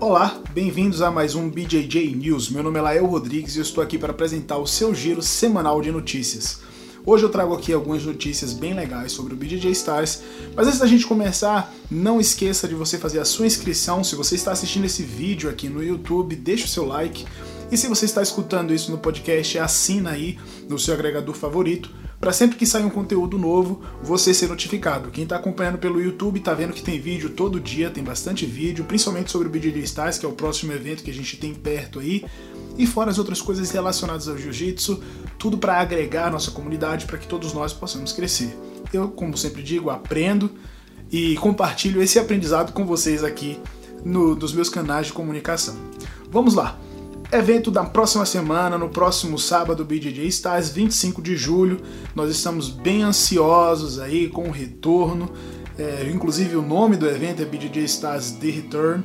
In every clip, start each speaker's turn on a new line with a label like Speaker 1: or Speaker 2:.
Speaker 1: Olá, bem-vindos a mais um BJJ News. Meu nome é Lael Rodrigues e eu estou aqui para apresentar o seu giro semanal de notícias. Hoje eu trago aqui algumas notícias bem legais sobre o BJJ Stars, mas antes da gente começar, não esqueça de você fazer a sua inscrição. Se você está assistindo esse vídeo aqui no YouTube, deixe o seu like. E se você está escutando isso no podcast, assina aí no seu agregador favorito para sempre que sair um conteúdo novo, você ser notificado. Quem está acompanhando pelo YouTube está vendo que tem vídeo todo dia, tem bastante vídeo, principalmente sobre o BJJ Stars, que é o próximo evento que a gente tem perto aí, e fora as outras coisas relacionadas ao jiu-jitsu, tudo para agregar a nossa comunidade para que todos nós possamos crescer. Eu, como sempre digo, aprendo e compartilho esse aprendizado com vocês aqui no, nos meus canais de comunicação. Vamos lá! Evento da próxima semana, no próximo sábado, BJJ Stars, 25 de julho. Nós estamos bem ansiosos aí com o retorno. É, inclusive o nome do evento é BJJ Stars The Return.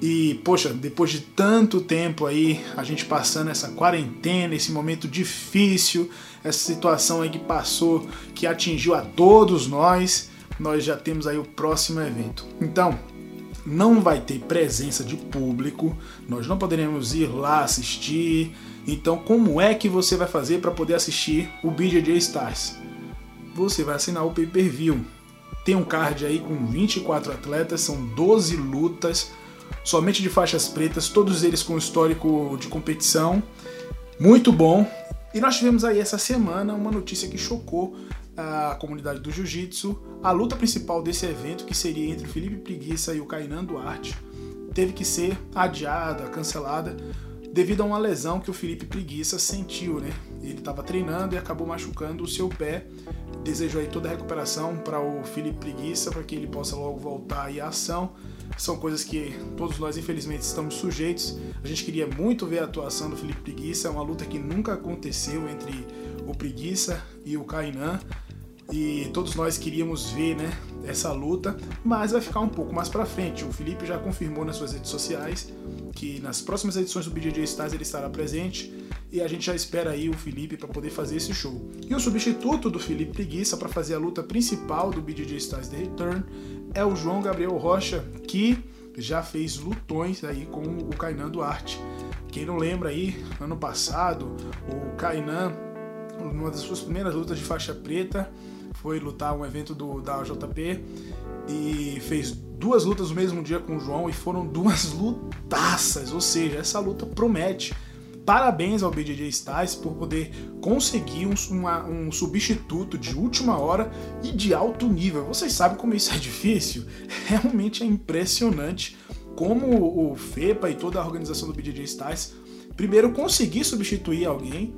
Speaker 1: E, poxa, depois de tanto tempo aí, a gente passando essa quarentena, esse momento difícil, essa situação aí que passou, que atingiu a todos nós, nós já temos aí o próximo evento. Então, não vai ter presença de público, nós não poderemos ir lá assistir. Então, como é que você vai fazer para poder assistir o BJJ Stars? Você vai assinar o pay-per-view. Tem um card aí com 24 atletas, são 12 lutas, somente de faixas pretas, todos eles com histórico de competição. Muito bom. E nós tivemos aí essa semana uma notícia que chocou a comunidade do jiu-jitsu. A luta principal desse evento, que seria entre o Felipe Preguiça e o Kainan Duarte, teve que ser adiada, cancelada, devido a uma lesão que o Felipe Preguiça sentiu, né? Ele estava treinando e acabou machucando o seu pé. Desejo aí toda a recuperação para o Felipe Preguiça, para que ele possa logo voltar aí à ação. São coisas que todos nós, infelizmente, estamos sujeitos. A gente queria muito ver a atuação do Felipe Preguiça, é uma luta que nunca aconteceu entre o Preguiça e o Kainan e todos nós queríamos ver né, essa luta, mas vai ficar um pouco mais para frente. O Felipe já confirmou nas suas redes sociais que nas próximas edições do BJJ Stars ele estará presente e a gente já espera aí o Felipe para poder fazer esse show. E o substituto do Felipe Preguiça para fazer a luta principal do BJJ Stars The Return é o João Gabriel Rocha, que já fez lutões aí com o Kainan Duarte. Quem não lembra aí, ano passado, o Kainan, numa das suas primeiras lutas de faixa preta, foi lutar um evento do, da JP e fez duas lutas no mesmo dia com o João e foram duas lutaças, ou seja, essa luta promete. Parabéns ao BJJ Styles por poder conseguir um, uma, um substituto de última hora e de alto nível. Vocês sabem como isso é difícil? Realmente é impressionante como o FEPA e toda a organização do BJJ Styles primeiro conseguir substituir alguém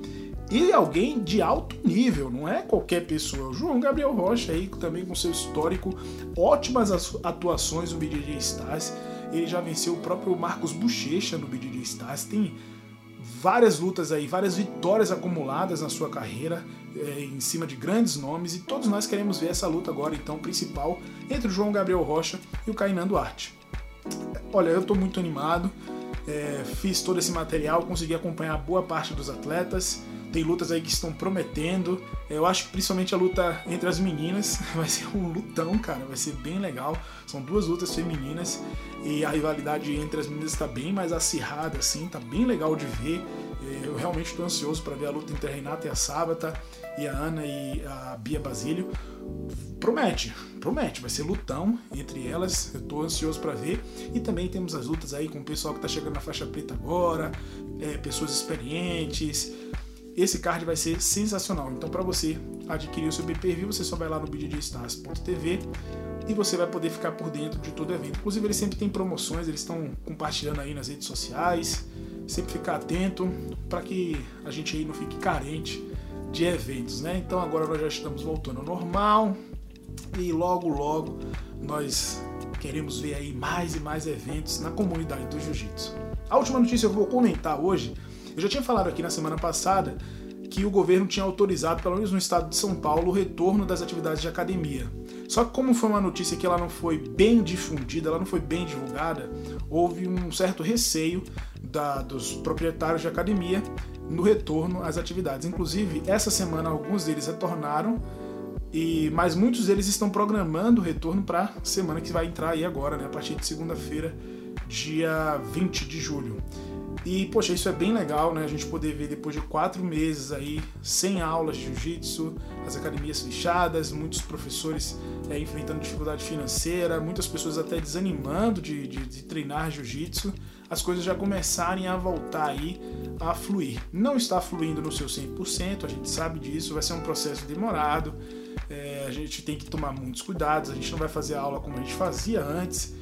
Speaker 1: e alguém de alto nível, não é qualquer pessoa. O João Gabriel Rocha aí também com seu histórico, ótimas atuações no BJJ Stars. Ele já venceu o próprio Marcos Bochecha no BJJ Stars. Tem várias lutas aí, várias vitórias acumuladas na sua carreira é, em cima de grandes nomes e todos nós queremos ver essa luta agora então principal entre o João Gabriel Rocha e o Kainan Duarte. Olha, eu estou muito animado. É, fiz todo esse material, consegui acompanhar boa parte dos atletas. Tem lutas aí que estão prometendo. Eu acho que principalmente a luta entre as meninas vai ser um lutão, cara. Vai ser bem legal. São duas lutas femininas e a rivalidade entre as meninas está bem mais acirrada, assim. Tá bem legal de ver. Eu realmente estou ansioso para ver a luta entre a Renata e a Sábata e a Ana e a Bia Basílio. Promete, promete, vai ser lutão entre elas. Eu estou ansioso para ver. E também temos as lutas aí com o pessoal que está chegando na faixa preta agora, é, pessoas experientes. Esse card vai ser sensacional. Então, para você adquirir o seu pay-per-view, você só vai lá no bjjstars.tv e você vai poder ficar por dentro de todo o evento. Inclusive, eles sempre têm promoções, eles estão compartilhando aí nas redes sociais. Sempre ficar atento para que a gente aí não fique carente de eventos, né? Então agora nós já estamos voltando ao normal e logo logo nós queremos ver aí mais e mais eventos na comunidade do jiu-jitsu. A última notícia que eu vou comentar hoje eu já tinha falado aqui na semana passada que o governo tinha autorizado, pelo menos no estado de São Paulo, o retorno das atividades de academia. Só que como foi uma notícia que ela não foi bem difundida, ela não foi bem divulgada, houve um certo receio da, dos proprietários de academia no retorno às atividades. Inclusive, essa semana alguns deles retornaram, e mas muitos deles estão programando o retorno para a semana que vai entrar aí agora, né, a partir de segunda-feira, dia 20 de julho. E, poxa, isso é bem legal, né? A gente poder ver depois de quatro meses aí, sem aulas de jiu-jitsu, as academias fechadas, muitos professores é, enfrentando dificuldade financeira, muitas pessoas até desanimando de, de, de treinar jiu-jitsu, as coisas já começarem a voltar aí a fluir. Não está fluindo no seu 100%, a gente sabe disso, vai ser um processo demorado, é, a gente tem que tomar muitos cuidados, a gente não vai fazer a aula como a gente fazia antes.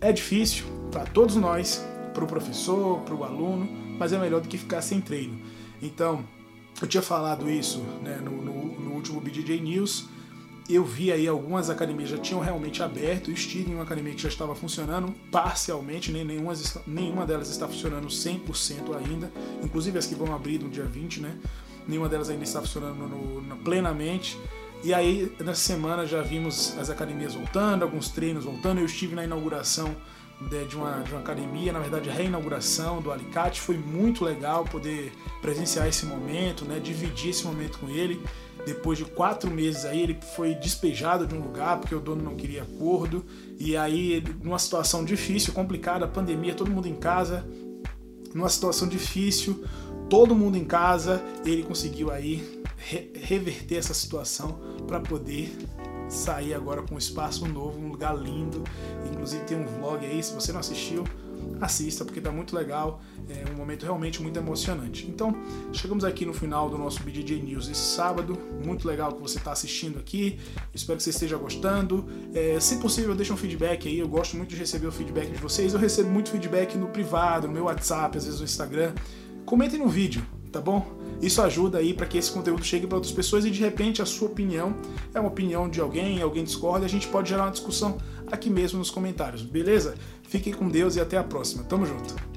Speaker 1: É difícil para todos nós, para o professor, para o aluno, mas é melhor do que ficar sem treino. Então, eu tinha falado isso né, no, no, no, último BJJ News. Eu vi aí algumas academias já tinham realmente aberto. Estive em uma academia que já estava funcionando parcialmente, nem nenhuma, nenhuma delas está funcionando 100% ainda. Inclusive as que vão abrir no dia 20, né? Nenhuma delas ainda está funcionando no, no, plenamente. E aí, nessa semana já vimos as academias voltando, alguns treinos voltando. Eu estive na inauguração de uma, de uma academia, na verdade a reinauguração do Alicate. Foi muito legal poder presenciar esse momento, né, dividir esse momento com ele. Depois de quatro meses aí, ele foi despejado de um lugar porque o dono não queria acordo. E aí, numa situação difícil, complicada, pandemia, todo mundo em casa, numa situação difícil, todo mundo em casa, ele conseguiu aí re reverter essa situação para poder sair agora com um espaço novo, um lugar lindo. Inclusive tem um vlog aí, se você não assistiu, assista porque tá muito legal, é um momento realmente muito emocionante. Então, chegamos aqui no final do nosso BJJ News esse sábado, muito legal que você está assistindo aqui, espero que você esteja gostando. É, se possível, deixa um feedback aí, eu gosto muito de receber o feedback de vocês, eu recebo muito feedback no privado, no meu WhatsApp, às vezes no Instagram. Comentem no vídeo, tá bom? Isso ajuda aí para que esse conteúdo chegue para outras pessoas e de repente a sua opinião é uma opinião de alguém, alguém discorda, a gente pode gerar uma discussão aqui mesmo nos comentários, beleza? Fiquem com Deus e até a próxima. Tamo junto.